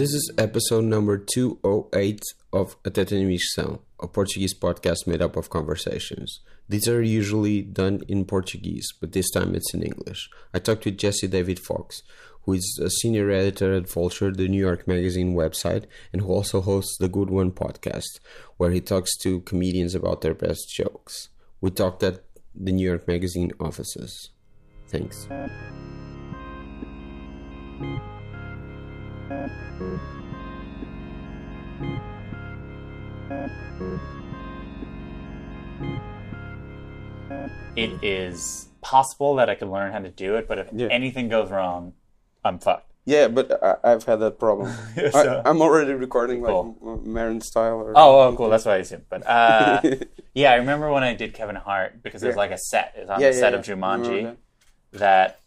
This is episode number 208 of A Tetanimição, a Portuguese podcast made up of conversations. These are usually done in Portuguese, but this time it's in English. I talked with Jesse David Fox, who is a senior editor at Vulture, the New York Magazine website, and who also hosts the Good One podcast, where he talks to comedians about their best jokes. We talked at the New York Magazine offices. Thanks. it is possible that I could learn how to do it, but if Yeah. anything goes wrong, I'm fucked. Yeah, but I, I've had that problem. So- I, I'm already recording like Cool. Maron style. Or Oh, oh, cool. That's what I assumed. But uh, yeah, I remember when I did Kevin Hart because there's Yeah. like a set. It's on Yeah, the yeah, set of Jumanji that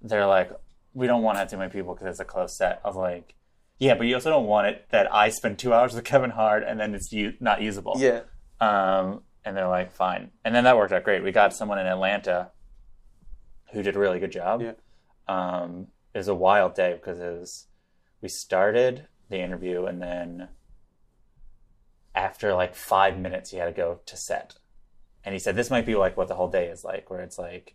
they're like, we don't want to have too many people because it's a close set. I was like, yeah, but you also don't want it that I spend two hours with Kevin Hart and then it's u- not usable. Yeah, Um, and they're like, fine. And then that worked out great. We got someone in Atlanta who did a really good job. Yeah. Um, it was a wild day because it was, we started the interview and then after like five minutes, he had to go to set. And he said, this might be like what the whole day is like, where it's like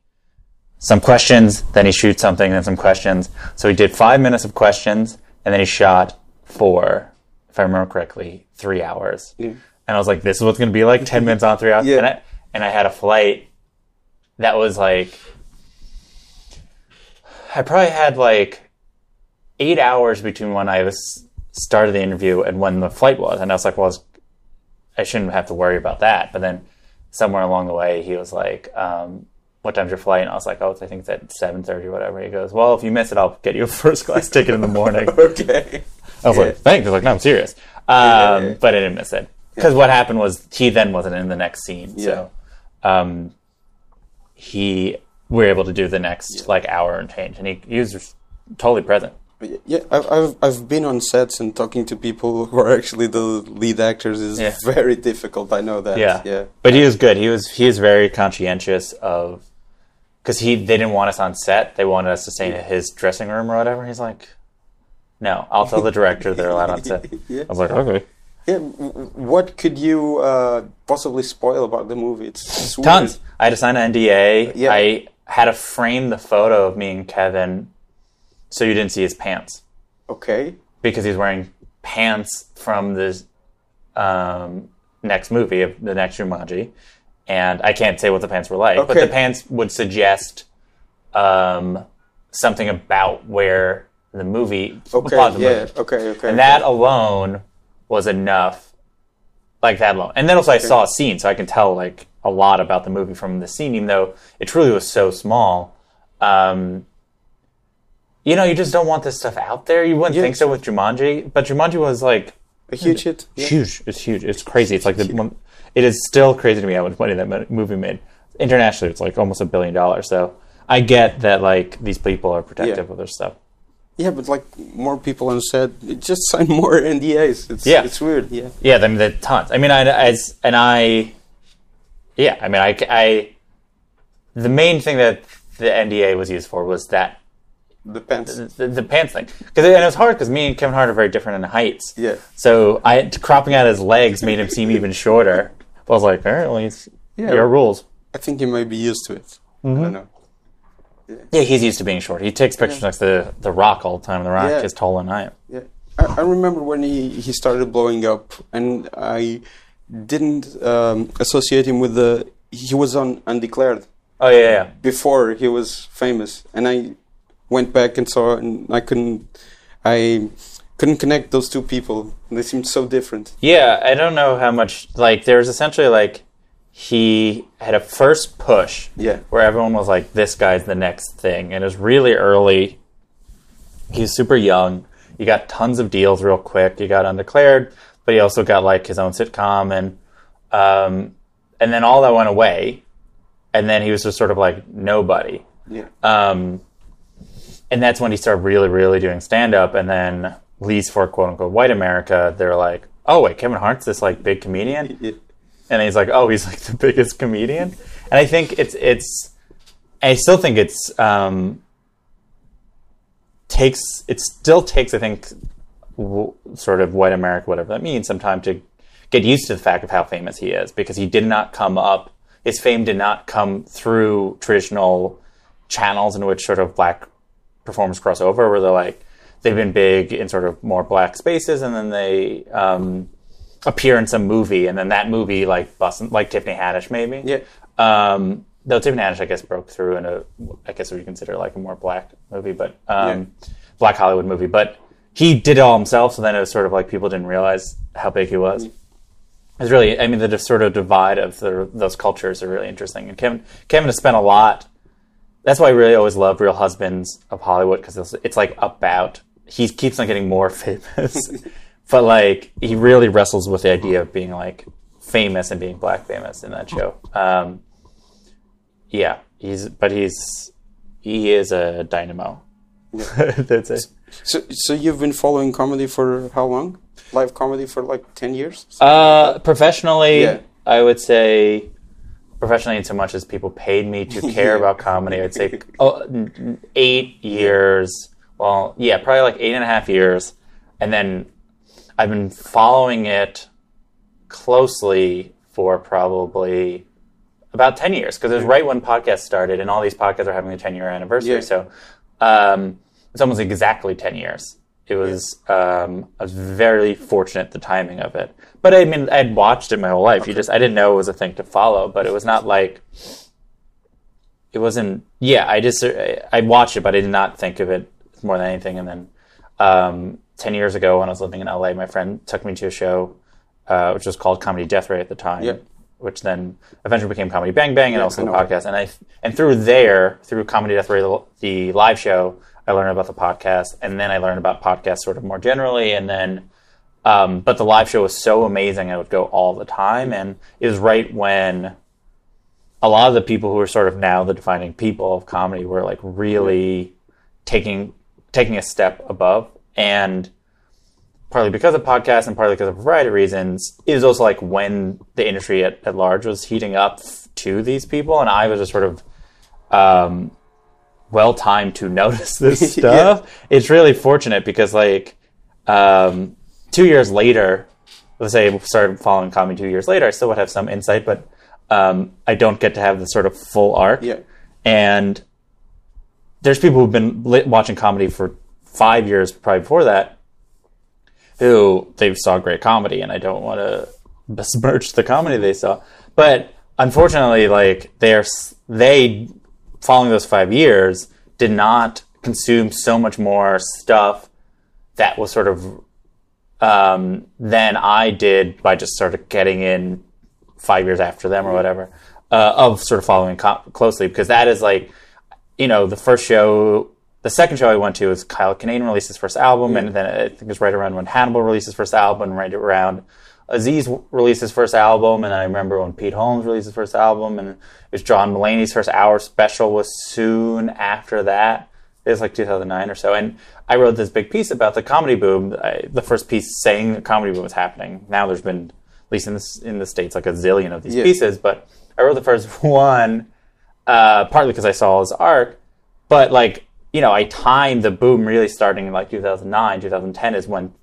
some questions, then he shoots something, then some questions. So he did five minutes of questions and then he shot for, if I remember correctly, three hours. Yeah. And I was like, this is what's going to be like 10 minutes on, three hours. Yeah. And, I, and I had a flight that was like, I probably had like eight hours between when I was started the interview and when the flight was. And I was like, well, I was- I shouldn't have to worry about that. But then somewhere along the way, he was like, um, what time's your flight? And I was like, oh, I think it's at 7.30 or whatever. He goes, well, if you miss it, I'll get you a first class ticket in the morning. okay. I was Yeah. like, thanks. I was like, no, I'm serious. Um, yeah, yeah. But I didn't miss it. Because what happened was he then wasn't in the next scene. So um, he, we were able to do the next like hour and change. And he, he was totally present. Yeah, I've, I've I've been on sets and talking to people who are actually the lead actors is Yeah. very difficult. I know that. Yeah. yeah, But he was good. He was, he was very conscientious of, because he, they didn't want us on set. They wanted us to stay in his dressing room or whatever. He's like, no, I'll tell the director they're allowed on set. Yeah. I was like, okay. yeah. What could you uh, possibly spoil about the movie? It's, weird. Tons. I had to sign an NDA. Yeah. I had to frame the photo of me and Kevin so you didn't see his pants Okay. because he's wearing pants from the um, next movie of the next Jumanji, and I can't say what the pants were like, but Okay. the pants would suggest um, something about where the movie. Okay. plot of the yeah. movie. Okay. Okay. And that alone was enough. Like that alone. And then also I saw a scene, so I can tell like a lot about the movie from the scene, even though it truly was so small. Um, you know, you just don't want this stuff out there. You wouldn't Yeah. think so with Jumanji, but Jumanji was like a huge hit. Yeah. huge. It's huge. It's crazy. It's like the one. It is still crazy to me how much money that movie made. Internationally, it's like almost a billion dollars. So I get that like these people are protective Yeah. of their stuff. Yeah, but like more people on set, just sign more NDAs. It's, Yeah. it's weird. Yeah. Yeah, I mean, the tons. I mean, I, as and I, yeah, I mean, I, I, the main thing that the NDA was used for was that The pants. the, the pants thing, because and it was hard because me and Kevin Hart are very different in heights. Yeah. So I cropping out his legs made him seem even shorter. I was like, apparently, it's Yeah. your rules. I think he might be used to it. I mm-hmm. don't know. Yeah, he's used to being short. He takes pictures next to the Rock all the time. The Rock Yeah. is taller than I am. Yeah, I, I remember when he, he started blowing up, and I didn't um, associate him with the. He was on Undeclared Oh yeah, yeah. before he was famous, and I went back and saw, and I couldn't, I couldn't connect those two people. They seemed so different. Yeah, I don't know how much. Like, there was essentially like he had a first push Yeah, where everyone was like, "This guy's the next thing," and it was really early. He's super young. He got tons of deals real quick. He got undeclared, but he also got like his own sitcom, and um, and then all that went away, and then he was just sort of like nobody. yeah, Um, and that's when he started really, really doing stand up. And then least for quote unquote white America, they're like, oh wait, Kevin Hart's this like big comedian, Yeah. and he's like, oh, he's like the biggest comedian, and I think it's it's, I still think it's um, takes it still takes I think w- sort of white America, whatever that means, some time to get used to the fact of how famous he is because he did not come up. His fame did not come through traditional channels in which sort of black performers cross over, where they're like they've been big in sort of more black spaces, and then they um, appear in some movie, and then that movie like busts, like Tiffany Haddish maybe. Yeah. Um, though Tiffany Haddish, I guess, broke through in a, I guess what you consider like a more black movie, but um, black Hollywood movie. But he did it all himself, so then it was sort of like people didn't realize how big he was. It's really, I mean, the sort of divide of the, those cultures are really interesting. And Kevin, Kevin has spent a lot. That's why I really always love Real Husbands of Hollywood because it's, it's like about he keeps on getting more famous, but like he really wrestles with the idea of being like famous and being black famous in that show. Um, yeah, he's but he's he is a dynamo. That's it. So, so you've been following comedy for how long? Live comedy for like ten years. Uh, professionally, Yeah. I would say professionally in so much as people paid me to care Yeah. about comedy. I'd say oh, eight years. Well, yeah, probably like eight and a half years, and then I've been following it closely for probably about 10 years because it was right when podcasts started and all these podcasts are having a 10 year anniversary Yeah. so um, it's almost exactly 10 years. It was um, i was very fortunate the timing of it. But i mean i'd watched it my whole life. You just i didn't know it was a thing to follow but it was not like it wasn't yeah i just i watched it but i did not think of it more than anything. And then um, 10 years ago when i was living in la my friend took me to a show uh, which was called comedy death ray at the time Yeah. which then eventually became comedy bang bang and also I the podcast. And i and through there through comedy death ray the, the live show i learned about the podcast and then i learned about podcasts sort of more generally and then um, but the live show was so amazing i would go all the time and it was right when a lot of the people who are sort of now the defining people of comedy were like really taking taking a step above and partly because of podcasts and partly because of a variety of reasons it was also like when the industry at, at large was heating up to these people and i was just sort of um, well timed to notice this stuff. It's really fortunate because like um, two years later let's say I started following comedy two years later i still would have some insight but um, i don't get to have the sort of full arc. Yeah. and there's people who've been watching comedy for five years probably before that who they saw great comedy and i don't want to besmirch the comedy they saw. But unfortunately like they're they following those five years did not consume so much more stuff that was sort of um, than i did by just sort of getting in five years after them or whatever uh, of sort of following co- closely. Because that is like you know the first show the second show i went to was kyle kinane released his first album and then i think it was right around when hannibal released his first album right around aziz released his first album and i remember when pete holmes released his first album and it was john mulaney's first hour special was soon after that. It was like 2009 or so and i wrote this big piece about the comedy boom. I, the first piece saying the comedy boom was happening. Now there's been at least in the, in the states like a zillion of these Yeah. pieces but i wrote the first one uh, partly because I saw his arc, but like you know, I timed the boom really starting in like 2009, 2010 is when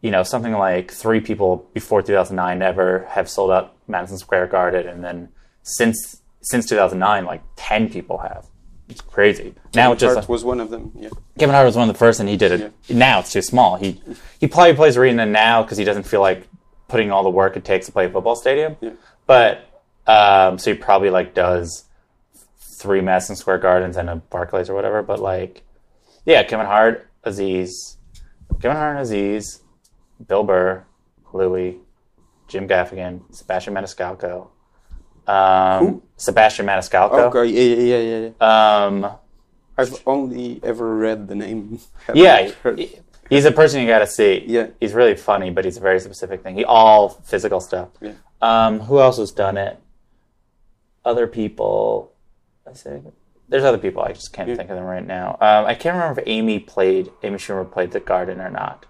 you know something like three people before 2009 ever have sold out Madison Square Garden, and then since since 2009, like 10 people have. It's crazy. now it's just Hart was one of them. Yeah. Kevin Hart was one of the first, and he did it. Now it's too small. He he probably plays arena now because he doesn't feel like putting all the work it takes to play a football stadium. Yeah. But um, so he probably like does three Madison Square Gardens and a Barclays or whatever. But like, yeah, Kevin Hart, Aziz, Kevin Hart, Aziz, Bill Burr, Louis, Jim Gaffigan, Sebastian Maniscalco. Um, Sebastian Maniscalco. Okay. Yeah, yeah, yeah, yeah, yeah. Um, I've only ever read the name. Yeah, he- he's a person you got to see. Yeah. he's really funny, but he's a very specific thing. He all physical stuff. Yeah. Um, who else has done it? Other people. I say there's other people. I just can't think of them right now. Um, I can't remember if Amy played Amy Schumer played the Garden or not.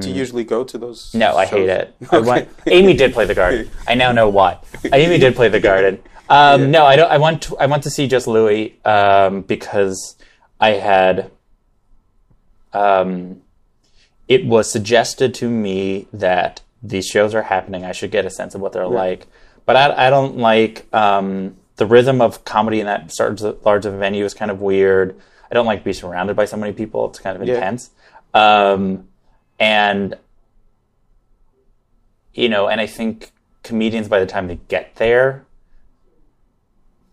Do you usually go to those? Um, No, I hate shows? it. I went, Amy did play the garden. I now know why. Amy did play the garden. Um, Yeah. No, I don't. I went. To, I went to see just Louis um, because I had. Um, it was suggested to me that these shows are happening. I should get a sense of what they're like. But I, I don't like um, the rhythm of comedy in that large of a venue is kind of weird. I don't like to be surrounded by so many people. It's kind of Yeah. intense. Um, and you know, and I think comedians by the time they get there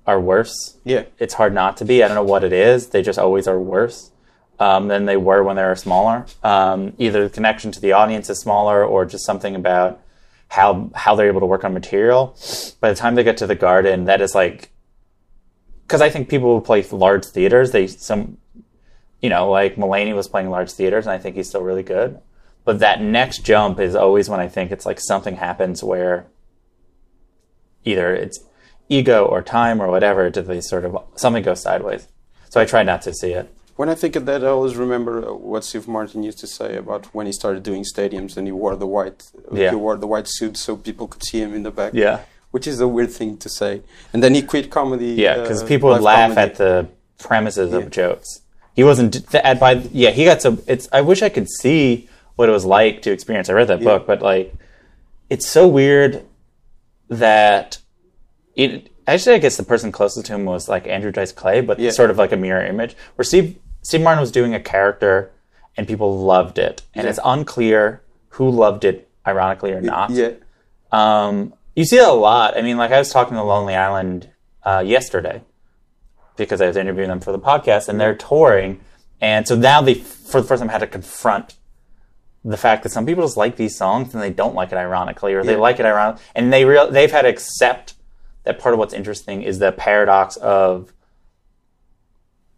are worse. Yeah. It's hard not to be. I don't know what it is. They just always are worse um, than they were when they were smaller. Um, either the connection to the audience is smaller, or just something about how how they're able to work on material. By the time they get to the garden, that is like because I think people who play large theaters, they some you know like Mulaney was playing large theaters, and I think he's still really good. But that next jump is always when I think it's like something happens where either it's ego or time or whatever, do they sort of something goes sideways. So I try not to see it. When I think of that, I always remember uh, what Steve Martin used to say about when he started doing stadiums and he wore the white, Yeah. he wore the white suit so people could see him in the back. Yeah. which is a weird thing to say. And then he quit comedy. Yeah, because uh, people would laugh comedy. at the premises Yeah. of jokes. He wasn't th- at by yeah. He got some. It's. I wish I could see what it was like to experience. I read that book, but like, it's so weird that it. Actually, I guess the person closest to him was like Andrew Dice Clay, but Yeah. sort of like a mirror image. Where Steve Steve Martin was doing a character, and people loved it, and it's unclear who loved it, ironically or not. Yeah, Um, you see that a lot. I mean, like I was talking to Lonely Island uh, yesterday because I was interviewing them for the podcast, and they're touring, and so now they, for the first time, had to confront the fact that some people just like these songs and they don't like it ironically, or they like it ironically, and they real they've had to accept that part of what's interesting is the paradox of.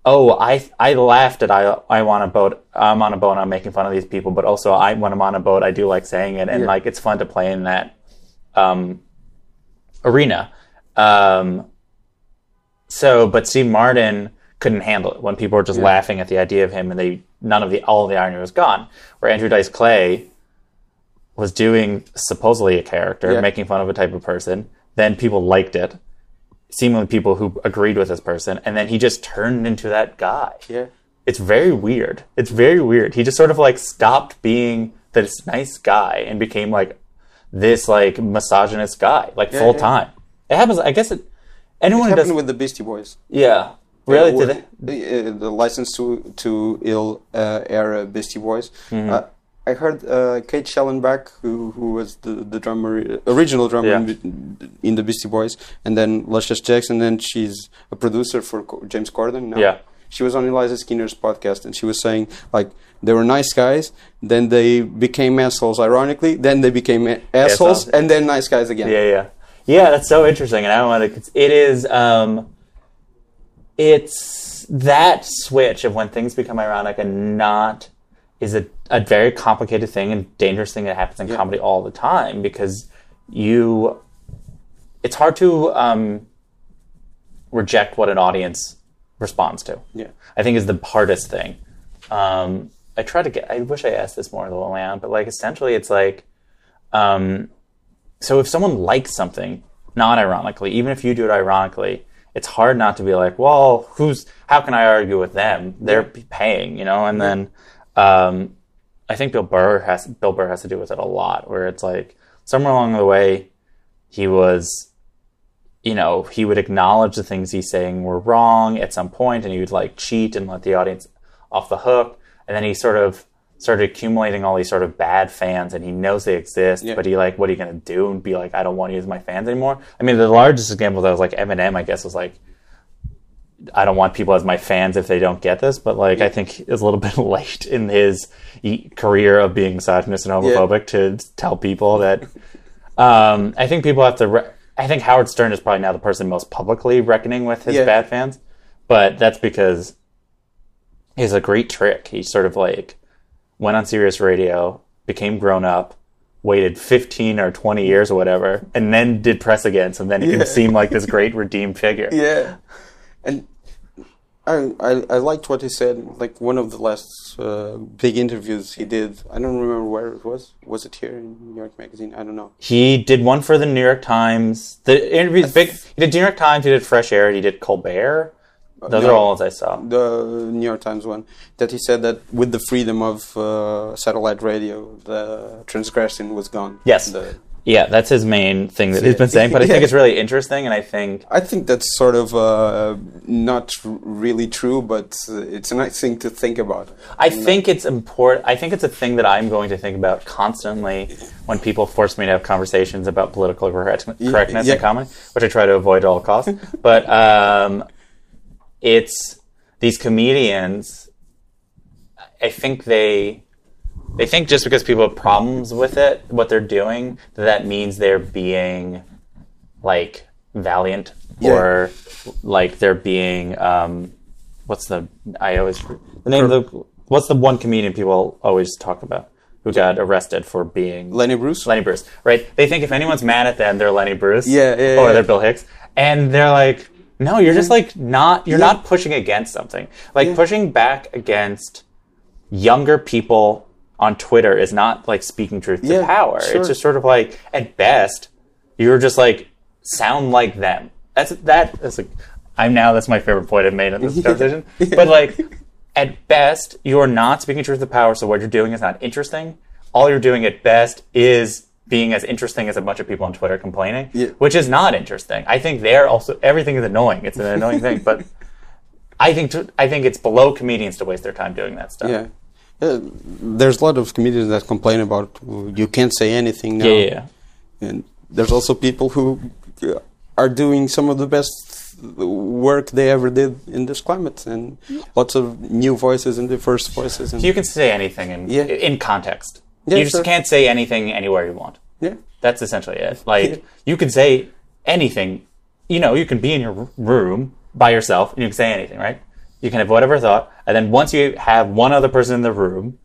Oh, I I laughed at I I want a boat. I'm on a boat. I'm making fun of these people, but also I when I'm on a boat, I do like saying it, and Yeah. like it's fun to play in that um, arena. Um, so, but Steve Martin couldn't handle it when people were just laughing at the idea of him, and they none of the all of the irony was gone. Where Andrew Dice Clay was doing supposedly a character, Yeah. making fun of a type of person, then people liked it, seemingly people who agreed with this person, and then he just turned into that guy yeah, it's very weird. It's very weird. He just sort of like stopped being this nice guy and became like this like misogynist guy, like Yeah, full yeah. time. It happens. I guess it. Anyone it who does. with the Beastie Boys. yeah. Really? Did it? The, uh, the license to to ill uh, era Beastie Boys. Mm-hmm. Uh, I heard uh, Kate Schellenbach, who who was the the drummer, original drummer Yeah. in, in the Beastie Boys, and then Luscious Jackson. Then she's a producer for Co- James Corden. Now. Yeah. She was on Eliza Skinner's podcast, and she was saying like they were nice guys, then they became assholes. Ironically, then they became a- assholes, Assholes. and then nice guys again. Yeah, yeah, yeah. That's so interesting, and I want to. It is. Um, it's that switch of when things become ironic and not is a, a very complicated thing and dangerous thing that happens in comedy all the time because you. It's hard to um, reject what an audience responds to. Yeah. I think is the hardest thing. Um, I try to get. I wish I asked this more Lonely Island, but like essentially, it's like, um, so if someone likes something, not ironically, even if you do it ironically, it's hard not to be like, well, who's? How can I argue with them? They're paying, you know. And then, um, I think Bill Burr has Bill Burr has to do with it a lot, where it's like somewhere along the way, he was you know, he would acknowledge the things he's saying were wrong at some point, and he would like cheat and let the audience off the hook. And then he sort of started accumulating all these sort of bad fans, and he knows they exist, Yeah. but he like, what are you gonna do? And be like, I don't want you as my fans anymore. I mean, the largest example that was like Eminem, I guess, was like, I don't want people as my fans if they don't get this. But like, I think it's a little bit late in his e- career of being misogynist and homophobic to tell people that. Um, I think people have to. Re- I think Howard Stern is probably now the person most publicly reckoning with his Yeah. bad fans, but that's because he's a great trick. He's sort of like went on Sirius Radio, became grown up, waited 15 or 20 years or whatever, and then did press again. So then he Yeah. can seem like this great redeemed figure. Yeah, and I, I I liked what he said. Like one of the last uh, big interviews he did. I don't remember where it was. Was it here in New York Magazine? I don't know. He did one for the New York Times. The interviews big. He did New York Times. He did Fresh Air. He did Colbert. Those are all ones I saw. The New York Times one that he said that with the freedom of uh, satellite radio, the transgression was gone. Yes. The- Yeah, that's his main thing that he's been saying. But I think Yeah. it's really interesting, and I think I think that's sort of uh, not really true, but uh, it's a nice thing to think about. I think it's important. I think it's a thing that I'm going to think about constantly when people force me to have conversations about political correct- correctness yeah. in comedy, which I try to avoid at all costs. but um, it's these comedians. I think they they think just because people have problems with it, what they're doing, that, that means they're being like valiant or like they're being um, what's the I always the name of the what's the one comedian people always talk about who got arrested for being Lenny Bruce. Lenny Bruce, right? They think if anyone's mad at them, they're Lenny Bruce, Yeah, yeah, or they're Bill Hicks, and they're like, no, you're just like not, you're Yeah. not pushing against something, like Yeah. pushing back against younger people on Twitter is not like speaking truth to power. sure. It's just sort of like at best, you're just like sound like them. That's that. That's like I'm now. That's my favorite point I've made in this conversation. But like at best, you're not speaking truth to power. So what you're doing is not interesting. All you're doing at best is being as interesting as a bunch of people on Twitter complaining, Yeah. which is not interesting. I think they're also everything is annoying. It's an annoying thing, but I think to, I think it's below comedians to waste their time doing that stuff. Yeah. Uh, there's a lot of comedians that complain about you can't say anything now. yeah, yeah. And there's also people who uh, are doing some of the best work they ever did in this climate, and lots of new voices and diverse voices. And You can say anything in in context. Yeah, you just sure. can't say anything anywhere you want. yeah, That's essentially it. Like you can say anything. You know, you can be in your room by yourself and you can say anything, right? You can have whatever thought, and then once you have one other person in the room,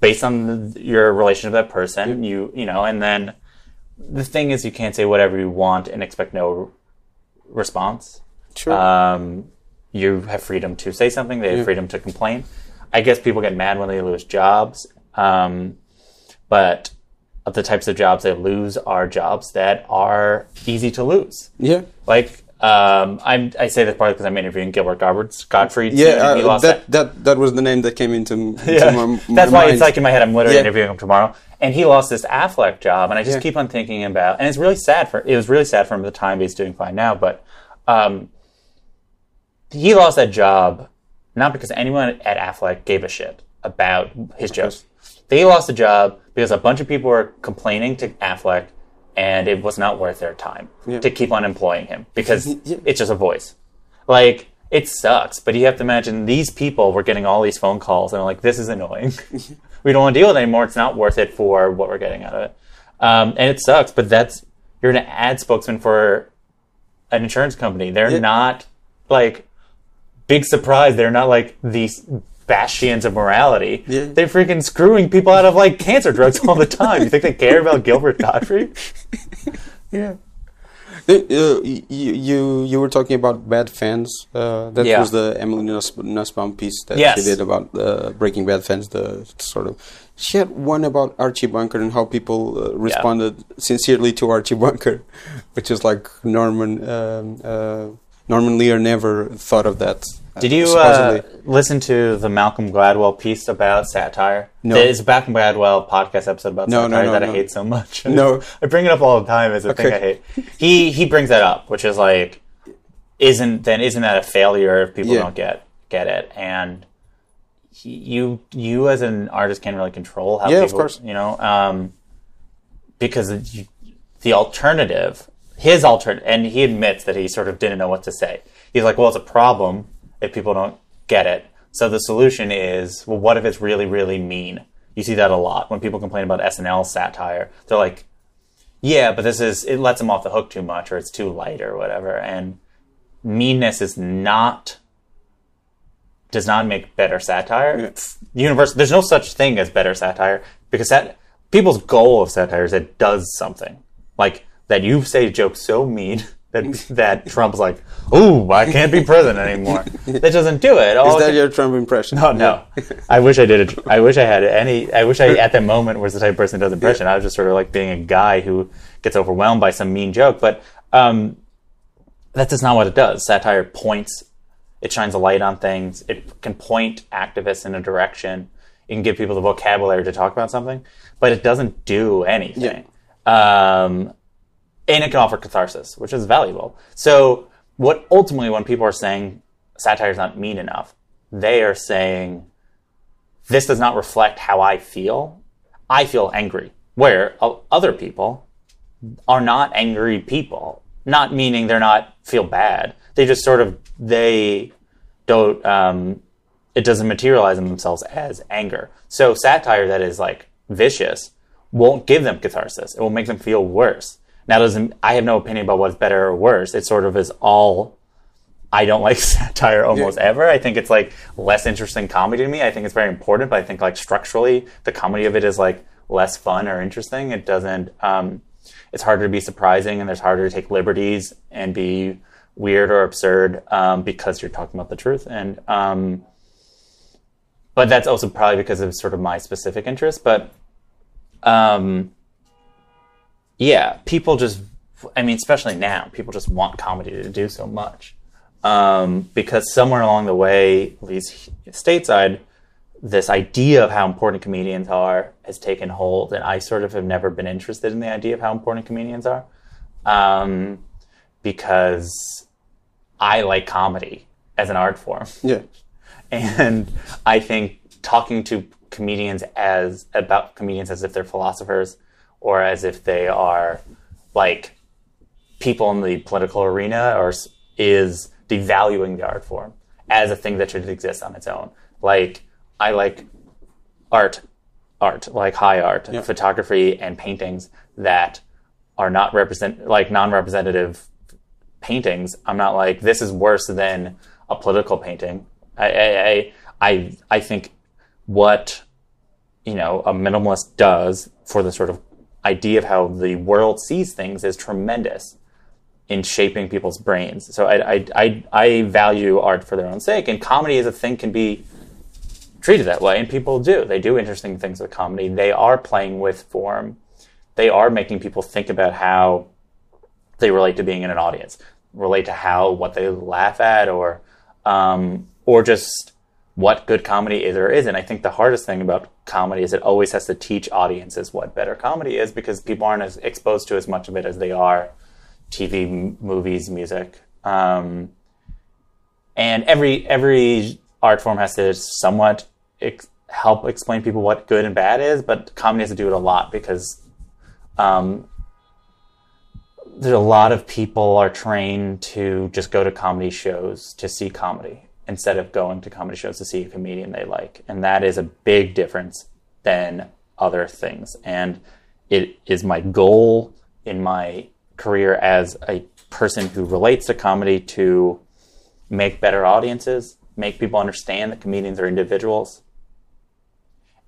based on the, your relationship with that person, you you know, and then the thing is, you can't say whatever you want and expect no response. sure. Um, you have freedom to say something. They have Yeah. freedom to complain. I guess people get mad when they lose jobs, um, but of the types of jobs they lose are jobs that are easy to lose. yeah, Like um, I'm, I say this partly because I'm interviewing Gilbert Gottfried, Gottfried. yeah. Uh, lost that, that that was the name that came into, into yeah. my, my That's why mind. it's like in my head. I'm literally Yeah. interviewing him tomorrow, and he lost this Aflac job, and I just Yeah. keep on thinking about, and it's really sad for. It was really sad for him at the time. But he's doing fine now, but um, he lost that job not because anyone at Aflac gave a shit about his jokes. They lost the job because a bunch of people were complaining to Aflac, and it was not worth their time Yeah. to keep on employing him because Yeah. it's just a voice. Like it sucks, but you have to imagine these people were getting all these phone calls and like, "This is annoying. we don't want to deal with it anymore. It's not worth it for what we're getting out of it." Um, and it sucks, but that's you're an ad spokesman for an insurance company. They're Yeah. not like big surprise. They're not like these bastions of morality. Yeah. They're freaking screwing people out of like cancer drugs all the time. You think they care about Gilbert Gottfried? Yeah. Uh, you, you you were talking about bad fans. Uh, that Yeah. was the Emily Nuss, Nussbaum piece that Yes. she did about uh, Breaking Bad fans. The sort of she had one about Archie Bunker and how people uh, responded sincerely to Archie Bunker, which is like Norman um, uh, Norman Lear never thought of that. uh, Did you uh, listen to the Malcolm Gladwell piece about satire? No. It's a Malcolm Gladwell podcast episode about No, no, satire no, that I hate so much. No. I bring it up all the time as a thing I hate. He he brings that up, which is like, isn't then isn't that a failure if people Yeah. don't get get it? And he, you you as an artist can't really control how Yeah, of people, course. you know, um, because you, the alternative, his alternate, and he admits that he sort of didn't know what to say. He's like, well, it's a problem if people don't get it. So the solution is, well, what if it's really, really mean? You see that a lot when people complain about SNL satire. They're like, yeah, but this is it lets them off the hook too much, or it's too light, or whatever. And meanness is not does not make better satire. It's universal. There's no such thing as better satire because that people's goal of satire is it does something like that. You say a joke so mean that that Trump's like, "Ooh, I can't be president anymore." that doesn't do it. All Is that your Trump impression? No, no! I wish I did it. I wish I had any. I wish I at that moment was the type of person who does impression. I was just sort of like being a guy who gets overwhelmed by some mean joke. But um, that's just not what it does. Satire points. It shines a light on things. It can point activists in a direction. It can give people the vocabulary to talk about something, but it doesn't do anything. Um, and it can offer catharsis, which is valuable. So, what ultimately, when people are saying satire is not mean enough, they are saying this does not reflect how I feel. I feel angry, where other people are not angry people. Not meaning they're not feel bad. They just sort of they don't. Um, it doesn't materialize in themselves as anger. So satire that is like vicious won't give them catharsis. It will make them feel worse. Now, doesn't I have no opinion about what's better or worse. It sort of is all. I don't like satire almost ever. I think it's like less interesting comedy to me. I think it's very important, but I think like structurally, the comedy of it is like less fun or interesting. It doesn't. Um, it's harder to be surprising, and there's harder to take liberties and be weird or absurd um, because you're talking about the truth. And um, but that's also probably because of sort of my specific interest. But um, yeah, people just, I mean, especially now, people just want comedy to do so much. Um, because somewhere along the way, at least stateside, this idea of how important comedians are has taken hold, and I sort of have never been interested in the idea of how important comedians are, um, because I like comedy as an art form. Yeah. And I think talking to comedians as about comedians as if they're philosophers or as if they are like people in the political arena or is devaluing the art form as a thing that should exist on its own. Like I like art, art like high art, photography, and paintings that are not represent like non-representative paintings. I'm not like this is worse than a political painting. I I I I, I think what you know a minimalist does for the sort of idea of how the world sees things is tremendous in shaping people's brains. So I I I, I value art for their own sake, and comedy as a thing can be treated that way, and people do. They do interesting things with comedy. They are playing with form. They are making people think about how they relate to being in an audience, relate to how what they laugh at, or um, or just what good comedy is or isn't. I think the hardest thing about comedy is it always has to teach audiences what better comedy is because people aren't as exposed to as much of it as they are TV, m- movies, music. Um, and every every art form has to somewhat ex- help explain people what good and bad is, but comedy has to do it a lot because um, there's a lot of people are trained to just go to comedy shows to see comedy instead of going to comedy shows to see a comedian they like, and that is a big difference than other things. And it is my goal in my career as a person who relates to comedy to make better audiences, make people understand that comedians are individuals.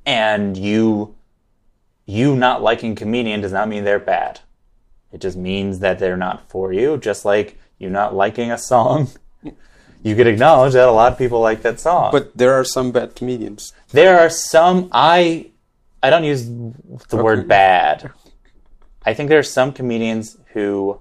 And you you not liking comedian does not mean they're bad. It just means that they're not for you, just like you not liking a song. You could acknowledge that a lot of people like that song. But there are some bad comedians. there are some I I don't use the word bad. I think there are some comedians who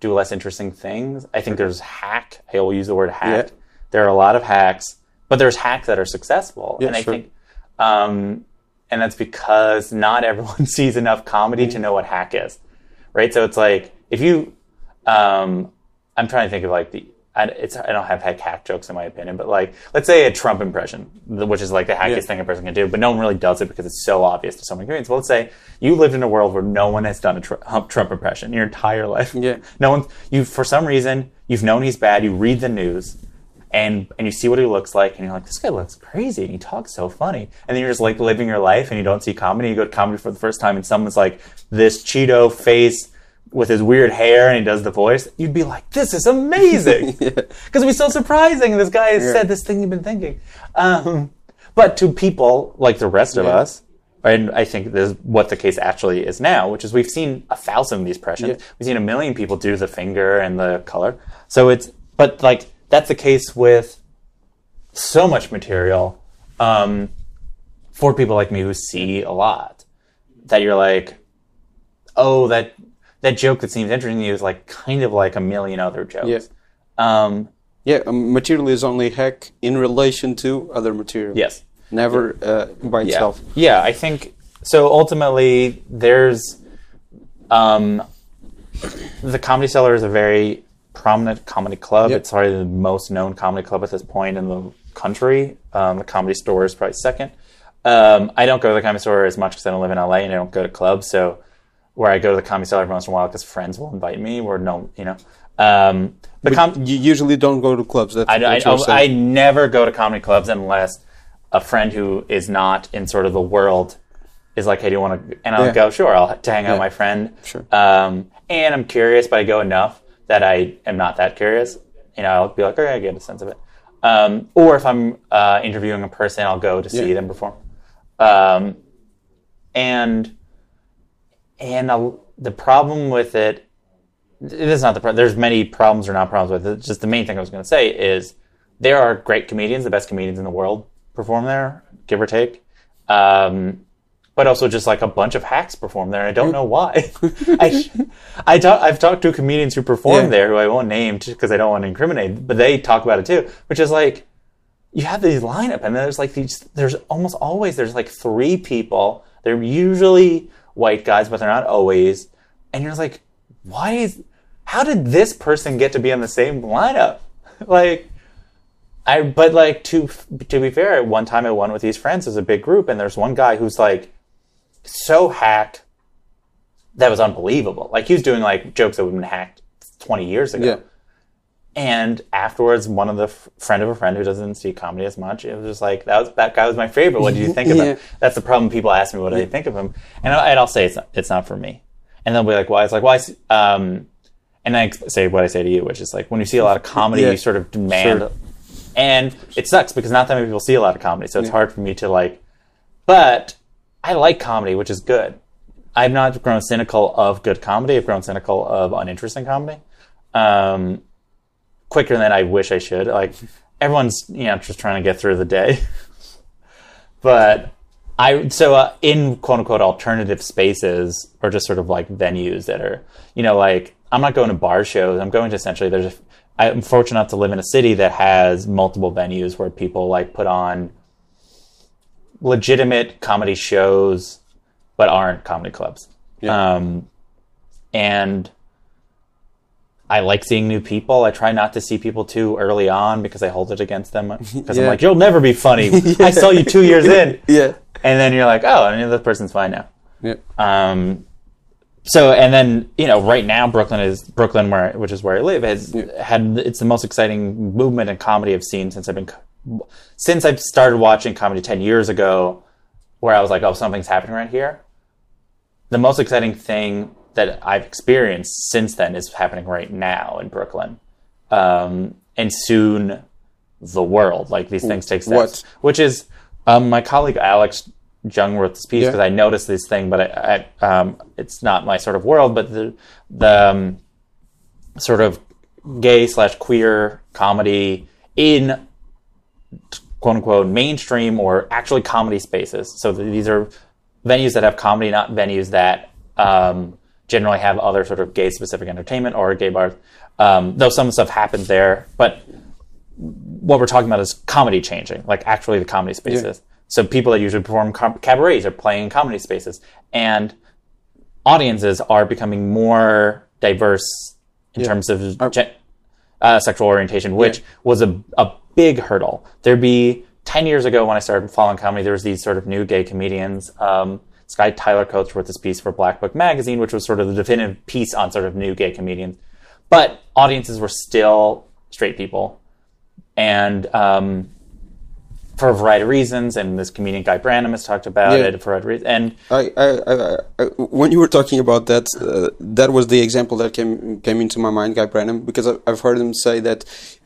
do less interesting things. I think there's hack. I will use the word hack. Yeah. There are a lot of hacks, but there's hacks that are successful. Yeah, and I sure. think um, and that's because not everyone sees enough comedy to know what hack is. Right? So it's like if you um, I'm trying to think of like the I, it's, I don't have heck hack jokes in my opinion, but like, let's say a Trump impression, which is like the hackiest Yeah. thing a person can do, but no one really does it because it's so obvious to so many comedians. Well, let's say you lived in a world where no one has done a Tr- Trump impression your entire life. Yeah. No one, you, for some reason, you've known he's bad, you read the news, and, and you see what he looks like, and you're like, this guy looks crazy, and he talks so funny. And then you're just like living your life, and you don't see comedy, you go to comedy for the first time, and someone's like, this Cheeto face, with his weird hair and he does the voice, you'd be like, "This is amazing," because it'd be so surprising. This guy has Yeah. said this thing you've been thinking. Um, but to people like the rest of us, and I think this is what the case actually is now, which is we've seen a thousand of these impressions. Yeah. We've seen a million people do the finger and the color. So it's, but like that's the case with so much material um, for people like me who see a lot that you're like, oh, that that joke that seems interesting to you is like kind of like a million other jokes. Yeah. Um, Yeah, um, material is only hack in relation to other material. yes. Never uh, by Yeah. itself. Yeah, I think so. Ultimately, there's um, the Comedy Cellar is a very prominent comedy club. Yep. It's probably the most known comedy club at this point in the country. Um, the Comedy Store is probably second. Um, I don't go to the Comedy Store as much because I don't live in LA and I don't go to clubs. So where I go to the Comedy Cellar every once in a while because friends will invite me or no, you know. Um, the com- You usually don't go to clubs. That's I, I, I, I never go to comedy clubs unless a friend who is not in sort of the world is like, "Hey, do you want to?" And I'll Yeah. go, "Sure, I'll to hang out with my friend." Sure. Um, and I'm curious, but I go enough that I am not that curious. You know, I'll be like, "Okay, I get a sense of it." Um, or if I'm uh, interviewing a person, I'll go to see Yeah. them perform. Um, and and I'll, the problem with it it is not the problem. There's many problems or not problems with it. Just the main thing I was going to say is there are great comedians, the best comedians in the world perform there, give or take. Um, but also just like a bunch of hacks perform there. and I don't know why. I, I talk, I've talked to comedians who perform Yeah. there who I won't name because I don't want to incriminate, but they talk about it too, which is like, you have these lineup and there's like these, there's almost always, there's like three people. They're usually white guys, but they're not always. And you're like, why is, how did this person get to be in the same lineup? like, I, but like to to be fair, one time I won with these friends as a big group, and there's one guy who's like so hacked that was unbelievable. Like he was doing like jokes that would have been hacked 20 years ago. Yeah. And afterwards, one of the f- friend of a friend who doesn't see comedy as much, it was just like that was that guy was my favorite. What do you think of him? That's the problem. People ask me what do they think of him, and, I, and I'll say it's not, it's not for me. And they'll be like, "Why?" It's like, "Why?" Well, um, and I say what I say to you, which is like when you see a lot of comedy, Yeah. you sort of demand, Sure. and it sucks because not that many people see a lot of comedy, so it's Yeah. hard for me to like. But I like comedy, which is good. I've not grown cynical of good comedy. I've grown cynical of uninteresting comedy. Um, quicker than I wish I should. Like everyone's, you know, just trying to get through the day. but I so uh, in quote unquote alternative spaces or just sort of like venues that are, you know, like I'm not going to bar shows. I'm going to essentially there's. A, I'm fortunate enough to live in a city that has multiple venues where people like put on legitimate comedy shows, but aren't comedy clubs. Yeah. Um, and I like seeing new people. I try not to see people too early on because I hold it against them because I'm like, you'll never be funny. I saw you two years in, Yeah. and then you're like, oh, I and the person's fine now. Yeah. Um, so and then you know right now Brooklyn is Brooklyn where which is where I live has had it's the most exciting movement in comedy I've seen since I've been since I've started watching comedy ten years ago, where I was like, oh, something's happening right here. The most exciting thing that I've experienced since then is happening right now in Brooklyn, um, and soon the world. Like these things take steps, What? which is um, my colleague Alex Jung wrote this piece Yeah. because I noticed this thing, but I, I, um, it's not my sort of world. But the the um, sort of gay slash queer comedy in quote unquote mainstream or actually comedy spaces. So th- these are venues that have comedy, not venues that um, generally have other sort of gay specific entertainment or gay bars. Um, though some stuff happens there, but what we're talking about is comedy changing, like actually the comedy spaces. So people that usually perform com- cabarets are playing in comedy spaces, and audiences are becoming more diverse in terms of gen- uh, sexual orientation, which Yeah. was a, a big hurdle. There'd be 10 years ago when I started following comedy, there was these sort of new gay comedians. Um, guy, Tyler Coates, wrote this piece for Black Book Magazine, which was sort of the definitive piece on sort of new gay comedians. But audiences were still straight people. And um, for a variety of reasons, and this comedian Guy Branum has talked about Yeah. it for a reason. And I, I, I, I, when you were talking about that, uh, that was the example that came came into my mind, Guy Branum, because I've heard him say that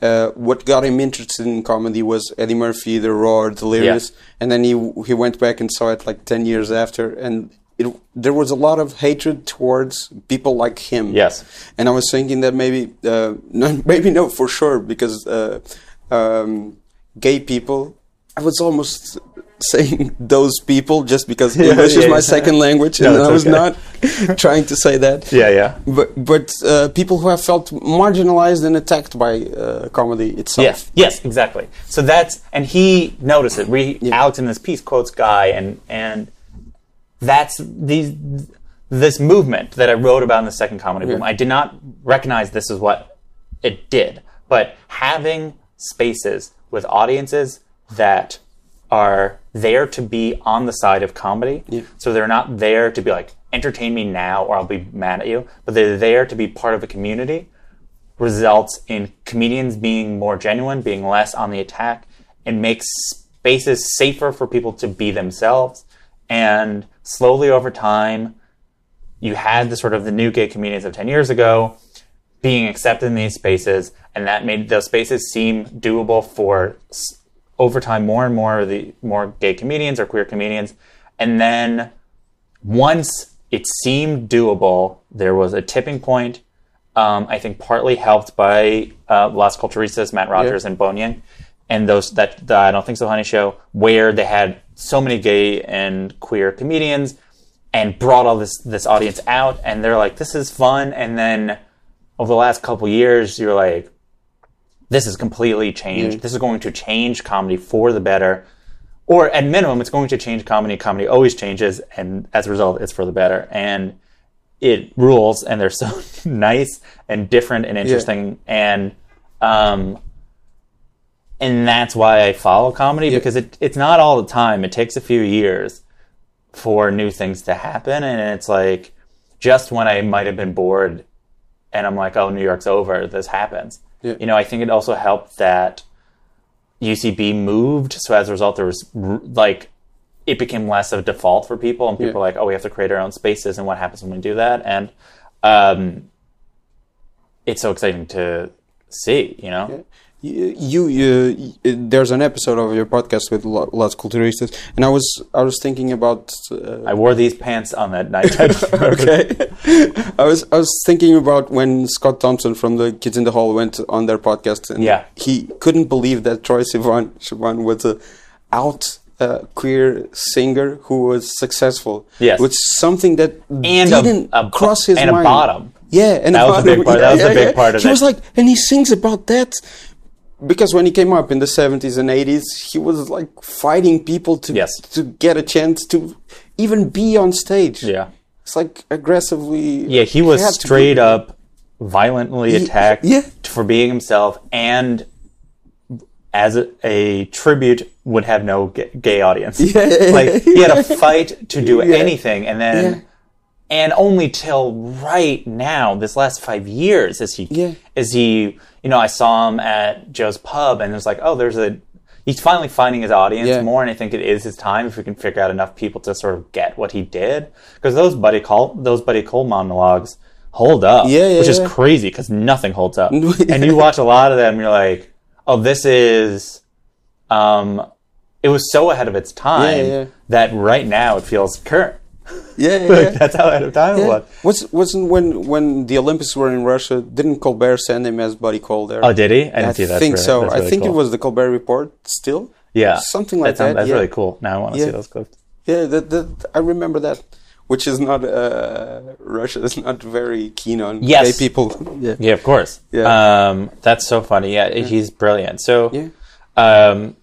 uh, what got him interested in comedy was Eddie Murphy, The Raw, Delirious, and then he he went back and saw it like ten years after, and it, there was a lot of hatred towards people like him. Yes. and I was thinking that maybe, uh, no, maybe no, for sure, because uh, um, gay people. I was almost saying those people just because English is yeah, my yeah. second language, and I was okay. not trying to say that. yeah, yeah. But but uh, people who have felt marginalized and attacked by uh, comedy itself. Yes, yes, exactly. So that's and he noticed it. We. Alex in this piece quotes Guy, and and that's these this movement that I wrote about in the second comedy boom. I did not recognize this is what it did, but having spaces with audiences that are there to be on the side of comedy. So they're not there to be like entertain me now or I'll be mad at you, but they're there to be part of a community results in comedians being more genuine, being less on the attack, and makes spaces safer for people to be themselves. And slowly over time, you had the sort of the new gay comedians of 10 years ago being accepted in these spaces, and that made those spaces seem doable for over time more and more of the more gay comedians or queer comedians. And then once it seemed doable, there was a tipping point. Um, I think partly helped by uh, Las Culturistas, Matt Rogers, and Bowen Yang, and those that the I don't think so, Honey show, where they had so many gay and queer comedians, and brought all this this audience out, and they're like, this is fun. And then over the last couple years, you're like, this is completely changed. Yeah. This is going to change comedy for the better. Or at minimum, it's going to change comedy. Comedy always changes, and as a result, it's for the better. And it rules, and they're so nice and different and interesting. And um, and that's why I follow comedy because it, it's not all the time. It takes a few years for new things to happen, and it's like just when I might have been bored, and I'm like, "Oh, New York's over," this happens. Yeah. You know, I think it also helped that UCB moved, so as a result, there was like it became less of a default for people, and people Yeah. were like, "Oh, we have to create our own spaces," and what happens when we do that? And um, it's so exciting to see, you know. You, you, you, there's an episode of your podcast with Lo- Las Culturistas, and I was, I was thinking about. Uh, I wore these pants on that night. okay, I was, I was thinking about when Scott Thompson from the Kids in the Hall went on their podcast, and Yeah. he couldn't believe that Troye Sivan, Sivan was a out uh, queer singer who was successful. Yes. which something that And a- didn't a bo- cross his and a mind. bottom. Yeah, and That a was the big part- that was the big part of he it. was like, and he sings about that because when he came up in the 70s and 80s, he was like fighting people to Yes. to get a chance to even be on stage. yeah. It's like aggressively. Yeah, he was to straight up violently Ye- attacked yeah. for being himself and as a, a tribute would have no ga- gay audience. Yeah, like he had a fight to do Yeah. anything and then. And only till right now this last 5 years is he Yeah. is he you know I saw him at Joe's pub and it was like oh there's a he's finally finding his audience Yeah. more and I think it is his time if we can figure out enough people to sort of get what he did. Because those Buddy Cole those Buddy Cole monologues hold up Yeah, yeah, which is crazy because nothing holds up. And you watch a lot of them you're like oh this is um it was so ahead of its time that right now it feels current Yeah, yeah. like yeah. that's how ahead of time it Yeah. was Was wasn't when when the Olympics were in Russia? Didn't Colbert send him as Buddy Cole there? oh did he I didn't I see that think That's so. really- I think cool. it was the Colbert Report still. yeah something like sounds- that, that's yeah. really cool now I want to Yeah. see those clips Yeah, that, that I remember that. Which is not uh, Russia is not very keen on Yes. gay people. Yeah, Yeah, of course. Yeah. Um, that's so funny. Yeah, he's brilliant. So, Yeah. um, he,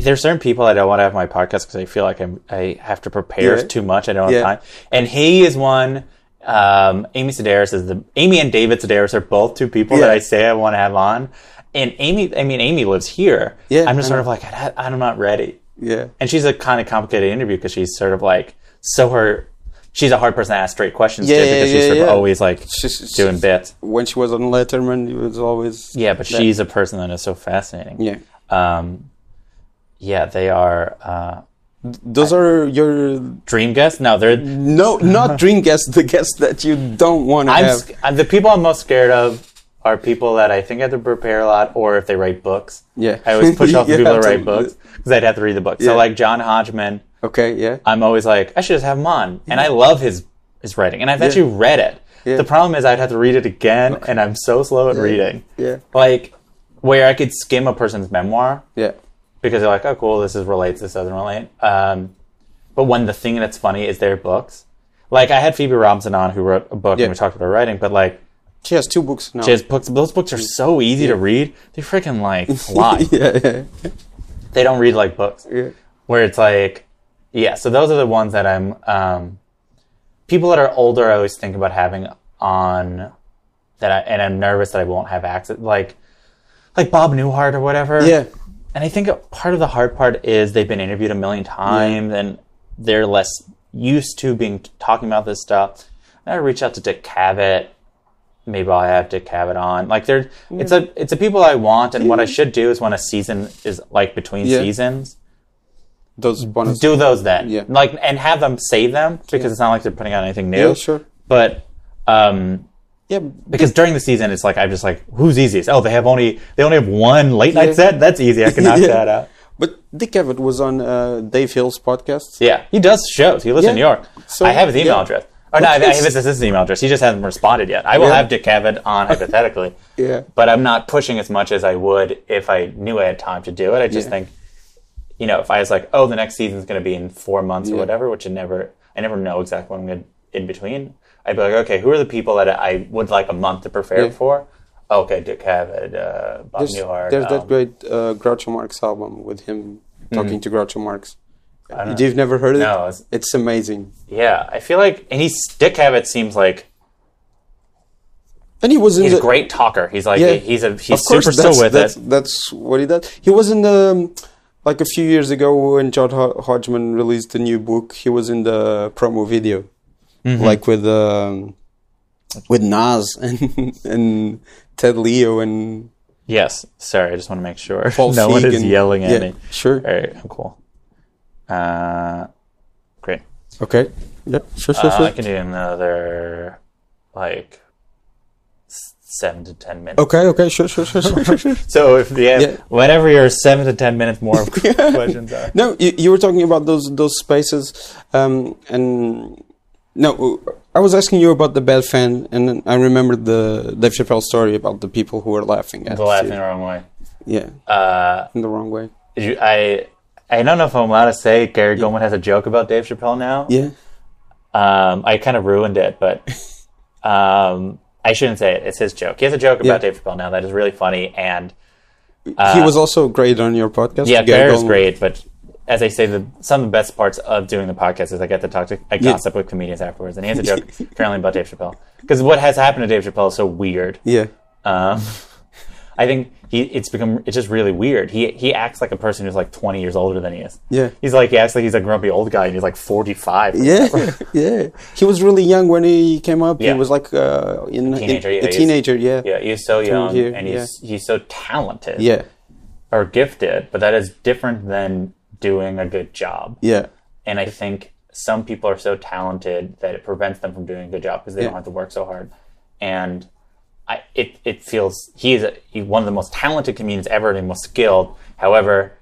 there's certain people I don't want to have my podcast because I feel like I'm I have to prepare Yeah. too much. I don't have Yeah. time. And he is one. Um, Amy Sedaris is the Amy and David Sedaris are both two people that I say I want to have on. And Amy, I mean, Amy lives here. Yeah, I'm just sort of like I, I'm not ready. yeah, And she's a kind of complicated interview because she's sort of like so her. She's a hard person to ask straight questions Yeah, to yeah, because she's yeah, sort of always like She's- she's- doing bits. When she was on Letterman, it was always Yeah, but that- she's a person that is so fascinating. yeah, Um, yeah, they are uh, Those are your dream guests. No, they're no, not dream guests. The guests that you don't want to have. sc- uh, the people I'm most scared of are people that I think have to prepare a lot, or if they write books. Yeah. I always push off the people that to- write books because I'd have to read the book. Yeah. So like John Hodgman, Okay, yeah, I'm always like, I should just have him on, and I love his his writing, and I've actually read it. Yeah. The problem is I'd have to read it again, and I'm so slow at reading. yeah, Like where I could skim a person's memoir yeah, because they're like, oh, cool, this is relates, this doesn't relate. Um, but when the thing that's funny is their books. Like I had Phoebe Robinson on who wrote a book Yeah. and we talked about her writing, but like She has two books now. she has books. Those books are so easy to read. They freaking like fly. yeah, yeah, They don't read like books. yeah. Where it's like, yeah. So those are the ones that I'm. Um, people that are older, I always think about having on. That I, and I'm nervous that I won't have access. Like, like Bob Newhart or whatever. yeah. And I think part of the hard part is they've been interviewed a million times and they're less used to being talking about this stuff. I reach out to Dick Cavett. Maybe I'll have Dick Cavett on. Like they're it's a it's a people I want and what I should do is when a season is like between Yeah. seasons, Those bonus. do those then. Yeah. Like and have them save them because it's not like they're putting out anything new. yeah, sure. But um Yeah, because during the season it's like I'm just like who's easiest? Oh, they have only they only have one late night Yeah. set? That's easy. I can knock Yeah. that out. but Dick Cavett was on uh, Dave Hill's podcast. Yeah, he does shows. He lives in New York. So, I have his email address. Or no, I I have his assistant's email address. He just hasn't responded yet. I will have Dick Cavett on hypothetically. Yeah. But I'm not pushing as much as I would if I knew I had time to do it. I just think, you know, if I was like, oh, the next season's going to be in four months or whatever, which I never, I never know exactly when I'm going to in between. I'd be like, okay, who are the people that I would like a month to prepare Yeah. for? Okay, Dick Cavett, uh, Bob There's, Newhart. there's um, that great uh, Groucho Marx album with him talking to Groucho Marx. You've never heard it? No, it's- It's amazing. Yeah, I feel like, and he's Dick Cavett seems like And he was in he's a great talker. He's like Yeah. he's a he's course, super still with that's, it. That's what he does. He was in the um, like a few years ago when John Hodgman released a new book. He was in the promo video, Mm-hmm. like with um, with Nas and and Ted Leo and Yes. Sorry, I just want to make sure Paul no one is and- yelling at yeah, me. Sure. All right, cool. Uh, great. Okay. Yeah. Sure. Sure. Uh, sure. I can do another like seven to ten minutes. Okay. Okay. Sure. Sure. Sure. Sure. sure. So if yeah, Yeah. whenever your seven to ten minutes more questions are. No, you, you were talking about those those spaces, um, and no, I was asking you about the bad fan, and then I remembered the Dave Chappelle story about the people who were laughing at The laughing you. the wrong way. Yeah, Uh, in the wrong way. you, I I don't know if I'm allowed to say Gary Gulman has a joke about Dave Chappelle now. Yeah, Um, I kind of ruined it, but um, I shouldn't say it. It's his joke. He has a joke about Yeah. Dave Chappelle now that is really funny, and he was also great on your podcast. Uh, yeah, Gary Gary is great. But as I say, the some of the best parts of doing the podcast is I get to talk to I gossip with comedians afterwards, and he has a joke apparently about Dave Chappelle because what has happened to Dave Chappelle is so weird. Yeah, Um, I think he it's become it's just really weird. He he acts like a person who's like twenty years older than he is. Yeah. he's like he acts like he's a grumpy old guy, and he's like forty five. yeah, yeah. He was really young when he came up. Yeah. He was like uh, in, Teenager, in- yeah, a teenager. Yeah, Yeah, he's so young and he's he's so talented. yeah, or gifted, but that is different than doing a good job. yeah, And I think some people are so talented that it prevents them from doing a good job because they don't have to work so hard. And I, it, it feels he is a, he, one of the most talented comedians ever and the most skilled. However,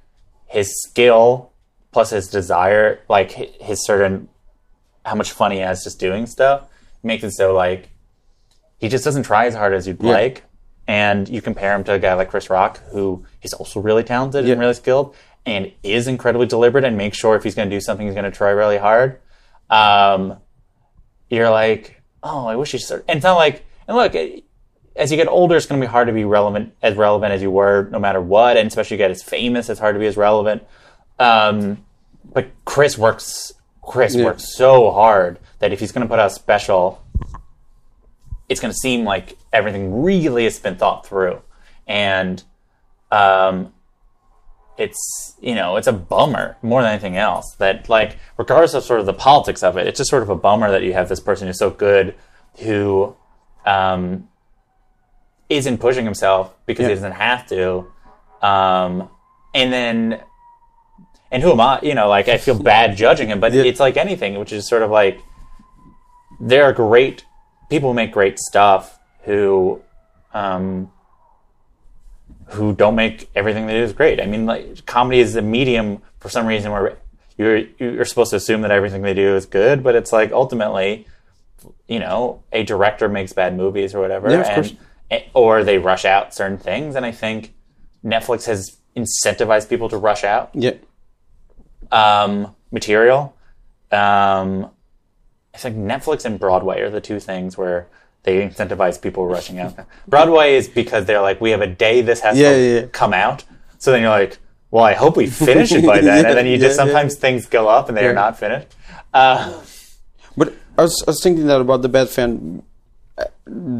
his skill plus his desire, like his certain how much fun he has just doing stuff, makes it so like he just doesn't try as hard as you'd like. And you compare him to a guy like Chris Rock, who is also really talented Yeah. and really skilled, and is incredibly deliberate and makes sure if he's going to do something, he's going to try really hard. Um, you're like, oh, I wish he started. And it's not like, and look, as you get older, it's going to be hard to be relevant, as relevant as you were, no matter what. And especially you get as famous, it's hard to be as relevant. Um, but Chris works. Chris Yeah. works so hard that if he's going to put out a special, it's going to seem like everything really has been thought through, and um, it's you know it's a bummer more than anything else that like regardless of sort of the politics of it, it's just sort of a bummer that you have this person who's so good who um, isn't pushing himself because he doesn't have to, um, and then and who am I? You know, like I feel bad judging him, but Yeah. it's like anything, which is sort of like there are great people who make great stuff who um, who don't make everything they do is great. I mean, like comedy is a medium for some reason where you're you're supposed to assume that everything they do is good, but it's like ultimately, you know, a director makes bad movies or whatever, Yeah, and or they rush out certain things, and I think Netflix has incentivized people to rush out Yeah. um, material. Um, I think Netflix and Broadway are the two things where they incentivize people rushing out. Broadway is because they're like, we have a day this has Yeah, to yeah, yeah. come out. So then you're like, well, I hope we finish it by then. And then you just sometimes things go up and they are not finished. Uh, But I was, I was thinking that about the bad fan. Uh,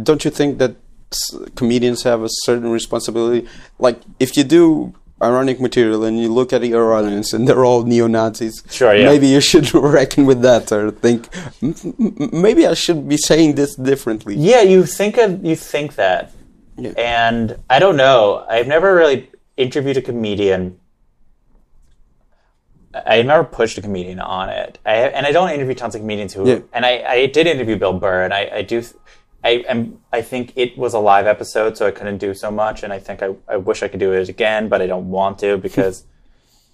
Don't you think that comedians have a certain responsibility? Like, if you do ironic material and you look at your audience and they're all neo Nazis, Sure, yeah. maybe you should reckon with that or think "M- m- maybe I should be saying this differently. yeah, you think of you think that, Yeah. and I don't know. I've never really interviewed a comedian. I've never pushed a comedian on it, I, and I don't interview tons of comedians who. Yeah. And I, I did interview Bill Burr, and I, I do. I am. I think it was a live episode, so I couldn't do so much, and I think I, I wish I could do it again, but I don't want to because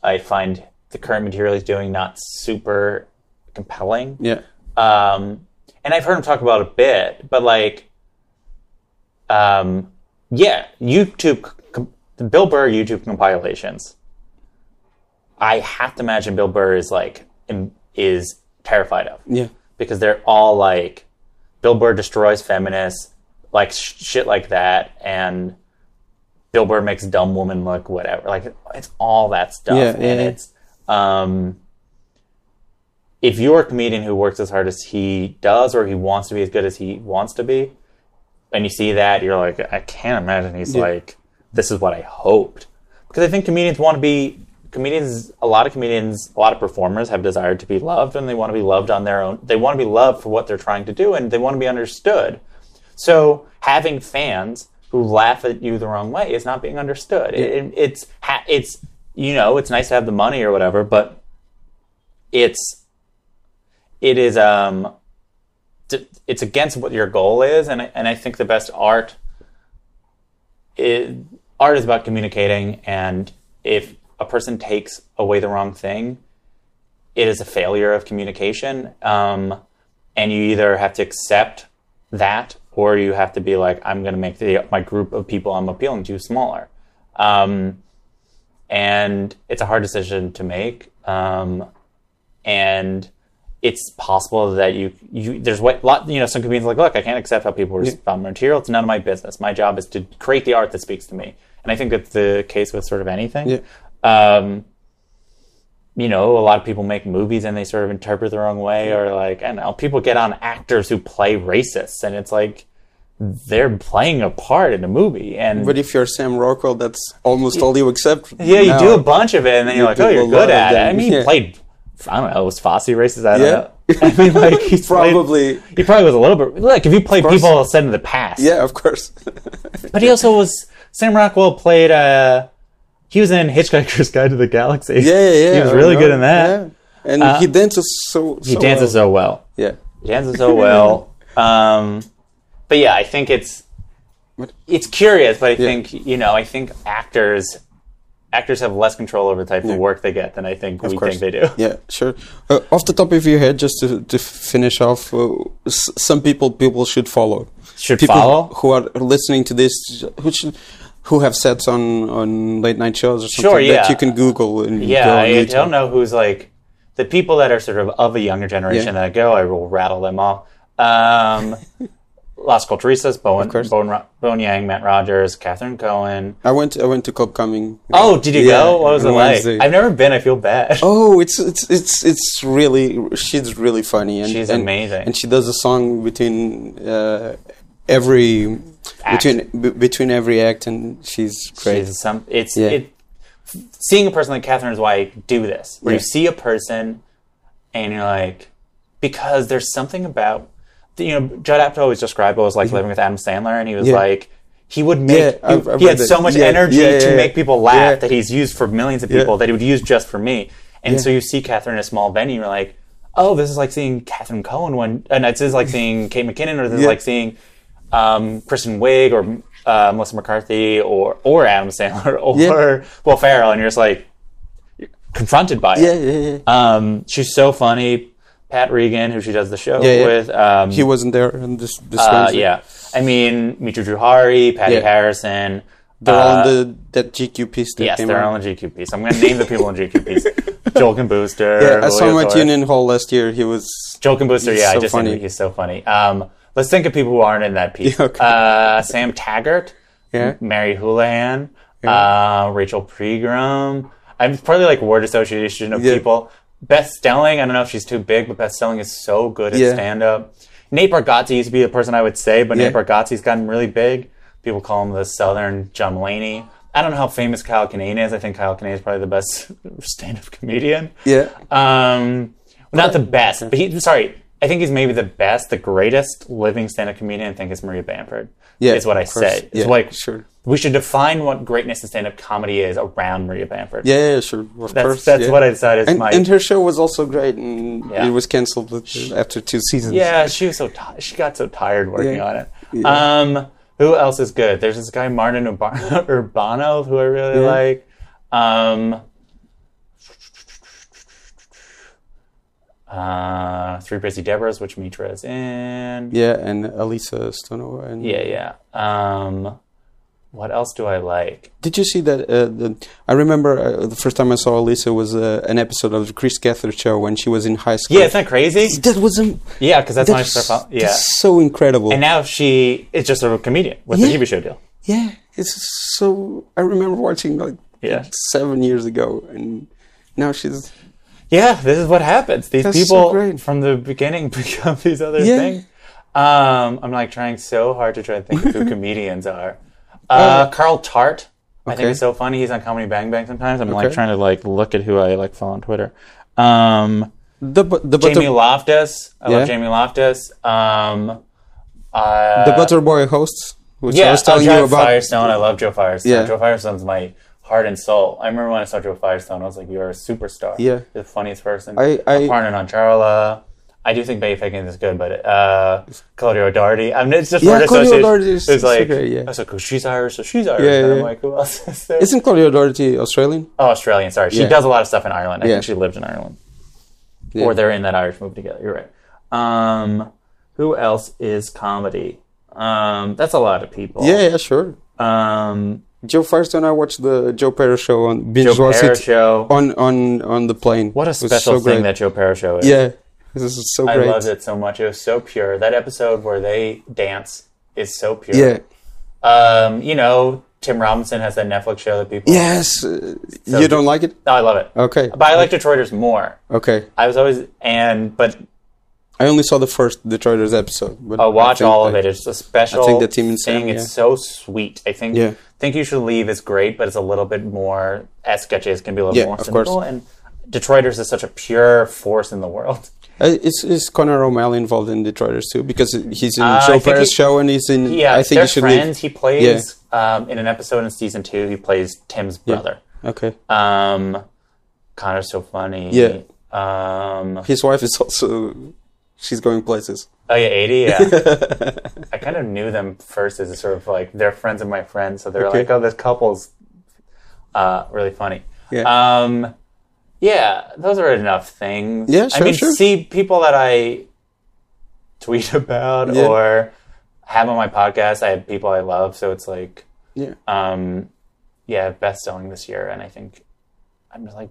I find the current material he's doing not super compelling. Yeah. Um, and I've heard him talk about it a bit, but like, um, yeah, YouTube, com- the Bill Burr YouTube compilations. I have to imagine Bill Burr is like is terrified of Yeah. because they're all like Bill Burr destroys feminists, like sh- shit like that, and Bill Burr makes dumb woman look whatever. Like it's all that stuff, Yeah, and yeah, yeah. it's um, if you're a comedian who works as hard as he does, or he wants to be as good as he wants to be, and you see that, you're like, I can't imagine he's like, this is what I hoped, because I think comedians want to be comedians. A lot of comedians, a lot of performers have desired to be loved, and they want to be loved on their own. They want to be loved for what they're trying to do, and they want to be understood. So having fans who laugh at you the wrong way is not being understood. It, it- it's ha- it's you know it's nice to have the money or whatever, but it's it is um it's against what your goal is, and I, and I think the best art is, art is about communicating, and if a person takes away the wrong thing, it is a failure of communication. Um, and you either have to accept that, or you have to be like, I'm going to make the, my group of people I'm appealing to smaller. Um, and it's a hard decision to make. Um, and it's possible that you, you there's what lot you know some comedians are like look I can't accept how people respond to material it's none of my business my job is to create the art that speaks to me and I think that's the case with sort of anything Yeah. Um, you know, a lot of people make movies and they sort of interpret the wrong way, or like, I don't know, people get on actors who play racists, and it's like they're playing a part in a movie. And But if you're Sam Rockwell, that's almost all you accept. yeah, you now. do a bunch of it, and then you're You like, oh, you're good at it. I mean, he played, I don't know, was Fosse racist? I don't Yeah. know. I mean, like, he's played- Probably. he probably was a little bit. Look, if you play people said in the past, Yeah, of course. But he also was Sam Rockwell played. uh He was in Hitchhiker's Guide to the Galaxy. yeah, yeah, yeah. He was really good in that. Yeah. And Uh, he dances so. He dances so well. Yeah. He dances so well. Um, but yeah, I think it's it's curious, but I think you know, I think actors actors have less control over the type of work they get than I think we course. think they do. Yeah, sure. Uh, off the top of your head, just to, to finish off, uh, s- some people people should follow. Should people follow. who are listening to this, who should, who have sets on on late night shows or something Sure, yeah. that you can Google and Yeah, I, YouTube. don't know who's like the people that are sort of of a younger generation Yeah. that I go. I will rattle them off. Um, Las Culturistas, Bowen. Bowen, Bowen Yang, Matt Rogers, Catherine Cohen. I went I went to Club Coming. Oh, did you Yeah, go? What was it on like? I've never been. I feel bad. Oh, it's it's it's it's really she's really funny and She's and- amazing. and she does a song between uh, every Act. between b- between every act and she's great. She's some. It's Yeah. it. Seeing a person like Catherine is why I do this. Where you see a person, and you're like, because there's something about, you know, Judd Apatow always described what it was like living with Adam Sandler, and he was Mm-hmm. Yeah. like, he would make, Yeah, he, I've- I've he had that. so much Yeah, energy yeah, to yeah, make people laugh yeah. that he's used for millions of Yeah. people that he would use just for me. And so you see Catherine in a small venue, you're like, oh, this is like seeing Catherine Cohen when, and this is like seeing Kate McKinnon, or this is like seeing um, Kristen Wiig or uh, Melissa McCarthy or or Adam Sandler or Yeah. Will Ferrell, and you're just like you're confronted by it. Yeah, yeah, yeah. Um, she's so funny. Pat Regan, who she does the show Yeah, yeah. with, um, He wasn't there on this, this uh, yeah. I mean, Mitra Jouhari, Patti. Harrison. They're uh, all on the that GQ piece that Yes, they're out. on the GQ piece. I'm going to name the people in GQ piece. Joel Kim Booster. Yeah, I saw him at Union Hall last year. He was Joel Kim Booster, yeah, I just funny. think he's so funny. Um, let's think of people who aren't in that piece. Yeah, okay. uh, Sam Taggart, yeah. Mary Houlihan, uh, Rachel Pegram. I'm probably like word association of Yeah. people. Beth Stelling, I don't know if she's too big, but Beth Stelling is so good at Yeah. stand up. Nate Bargatze used to be the person I would say, but Yeah. Nate Bargatze's gotten really big. People call him the Southern John Mulaney. I don't know how famous Kyle Kinane is. I think Kyle Kinane is probably the best stand up comedian. Yeah. Um, not the best, but he. Sorry, I think he's maybe the best, the greatest living stand-up comedian. I think is Maria Bamford. Yeah, is what I course. say. It's Yeah, like sure. we should define what greatness in stand-up comedy is around Maria Bamford. Yeah, yeah, sure. Of that's course. that's yeah. what I decided and, my. and her show was also great, and it was canceled after two seasons. yeah, she was so ti she got so tired working on it. Um, who else is good? There's this guy Martin Urbano who I really like. Um, uh, Three Busy Debras, which Mitra is in. yeah, and Alyssa Stonoha. And Yeah, yeah. Um, what else do I like? Did you see that? Uh, the, I remember uh, the first time I saw Elisa was uh, an episode of the Chris Gethard show when she was in high school. Yeah, isn't that crazy? that was um, Yeah, because that's that's, started. fol- Yeah, so incredible. and now she is just a comedian with Yeah. a TV show deal. yeah, it's so. I remember watching like Yeah. seven years ago, and now she's Yeah, this is what happens. These That's so people great. from the beginning become these other Yeah. things. Um, I'm like trying so hard to try to think of who comedians are. Uh, Carl Tart, I think Okay. is so funny. He's on Comedy Bang Bang sometimes. I'm like trying to like look at who I like follow on Twitter. Um, the the butter Jamie Loftus, I Yeah. love Jamie Loftus. Um, uh, the Butter Boy hosts, which I was telling oh, you Joe about. Firestone. I love Joe Firestone. Yeah. Joe Firestone's my heart and soul. I remember when I saw Joe Firestone, I was like, "You're a superstar. Yeah. You're the funniest person." I- I- partnered on Charla. I do think Betty Higgins is good, but uh, Claudia Doherty. I mean, it's just Yeah, word Claudia. Doherty is It's like, great, yeah. I was like, oh, she's Irish, so she's Irish. Yeah, and I'm yeah. like, who else is there? Isn't Claudia Doherty Australian? oh, Australian. Sorry, she Yeah. does a lot of stuff in Ireland. I Yeah. think she lived in Ireland, Yeah. or they're in that Irish movie together. You're right. Um, who else is comedy? Um, that's a lot of people. Yeah, yeah, sure. Um, Joe Firestone. I watched the Joe Pera show on binge Joe watched Pera it show. on on on the plane. What a special so thing great. that Joe Pera show is. Yeah, this is so great. I great. loved it so much. It was so pure. That episode where they dance is so pure. Yeah. Um, you know, Tim Robinson has that Netflix show that people. Yes. uh, you don't like it? No, I love it. Okay. But I like Detroiters more. Okay. I was always and but I only saw the first Detroiters episode. But uh, watch all of it. It's a special I think the Team Insane, thing. It's so sweet. I think Yeah. think you should leave is great, but it's a little bit more as sketchy as can be a little Yeah, more of course. And Detroiters is such a pure force in the world. Uh, is is Conner O'Malley involved in Detroiters too? Because he's in Uh, Joe think Pera he- show and he's in. Yeah, I think they're he should friends. He plays Yeah. um, in an episode in season two. He plays Tim's brother. leave. Okay. Um, Conner's so funny. Yeah. Um, His wife is also. She's going places. oh yeah, eighty. Yeah. I kind of knew them first as a sort of like they're friends of my friends, so they're Okay. like, oh, this couple's uh, really funny. Yeah. Um, yeah, those are enough things. Yeah, I mean, sure. see people that I tweet about Yeah. or have on my podcast. I have people I love, so it's like. Yeah. um, yeah, Beth Stelling this year. And I think I'm just like,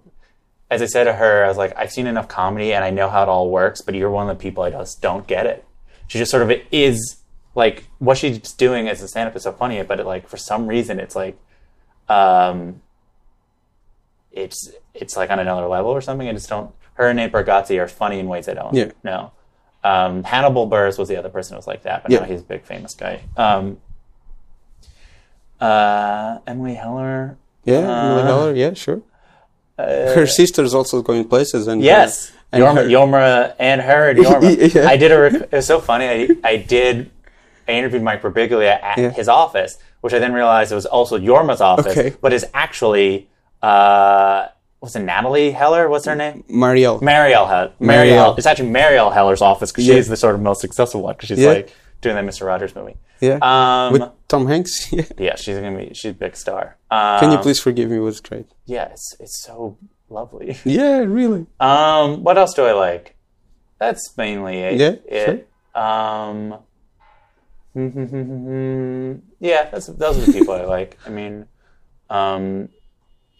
as I said to her, I was like, I've seen enough comedy and I know how it all works, but you're one of the people I just don't get it. She just sort of is like what she's doing as a stand up is so funny, but it, like for some reason it's like, um, it's it's like on another level or something. I just don't. Her and Nate Bargatze are funny in ways I don't Yeah. know. Um, Hannibal Buress was the other person who was like that, but Yeah. now he's a big famous guy. Um, uh, Emily Heller. Yeah. Emily Uh, Heller, yeah, sure. Her sister's also going places and Yes, and Jorma, and her and Jorma. Yeah. I did a. Rec- it was so funny. I, I did. I interviewed Mike Birbiglia at Yeah. his office, which I then realized it was also Jorma's office, Okay. but is actually uh, was it Natalie Heller? What's her name? Marielle. Marielle Heller. Marielle. Marielle. It's actually Marielle Heller's office because Yeah. she's the sort of most successful one because she's like doing that Mr. Rogers movie. yeah. Um, With Tom Hanks. Yeah. yeah, she's gonna be she's a big star. Um, Can you please forgive me? Was great. Yeah, it's it's so lovely. Yeah, really. Um, what else do I like? That's mainly it. Yeah, it. Um, yeah, that's those are the people I like. I mean, um,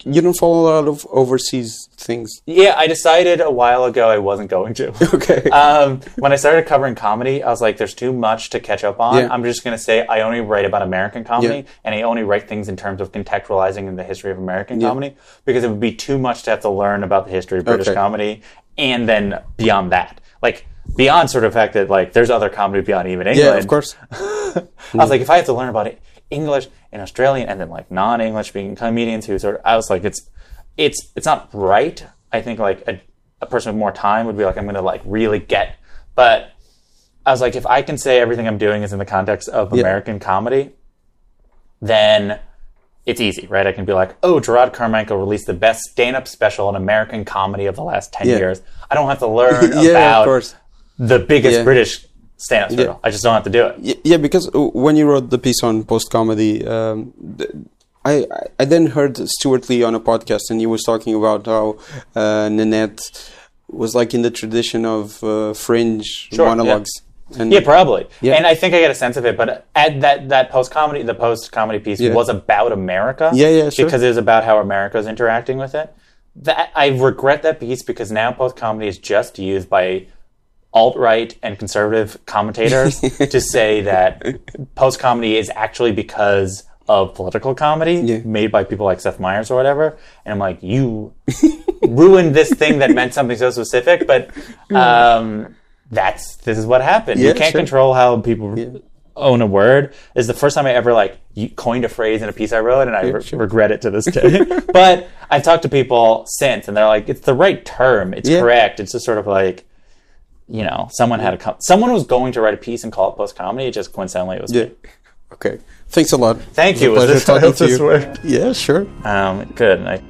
You don't follow a lot of overseas things. yeah, I decided a while ago I wasn't going to. Okay. um, when I started covering comedy, I was like, "There's too much to catch up on." Yeah. I'm just gonna say I only write about American comedy, Yeah. and I only write things in terms of contextualizing in the history of American Yeah. comedy because it would be too much to have to learn about the history of British Okay. comedy, and then beyond that, like beyond sort of the fact that like there's other comedy beyond even England. yeah, of course. I was like, if I have to learn about it, English and Australian, and then like non-English speaking comedians who sort of, I was like, it's, it's, it's not right. I think like a, a person with more time would be like, I'm going to like really get, but I was like, if I can say everything I'm doing is in the context of American comedy, then it's easy, right? I can be like, oh, Jerrod Carmichael released the best stand-up special in American comedy of the last 10 Yeah. years. I don't have to learn yeah, of about course. the biggest Yeah. British stand-up special. I just don't have to do it. Yeah, because when you wrote the piece on post comedy, um, I I- then heard Stewart Lee on a podcast, and he was talking about how uh, Nanette was like in the tradition of uh, fringe Sure, monologues. And Yeah, probably. Yeah. And I think I get a sense of it. But at that that post comedy, the post comedy piece Yeah. was about America. Yeah, yeah, sure. Because it was about how America is interacting with it. That I regret that piece because now post comedy is just used by alt right and conservative commentators to say that post comedy is actually because of political comedy Yeah. made by people like Seth Meyers or whatever. And I'm like, you ruined this thing that meant something so specific, but um, that's this is what happened. you can't sure. control how people own a word. Is the first time I ever like coined a phrase in a piece I wrote, and I re- sure. regret it to this day. but I've talked to people since, and they're like, "It's the right term. It's Yeah. correct. It's just sort of like." You know, someone had a com- someone was going to write a piece and call it post comedy. It just coincidentally it was Yeah. me. Okay. Thanks a lot. Thank It you. was this- talking to you. worked. Yeah, sure. Um, good. I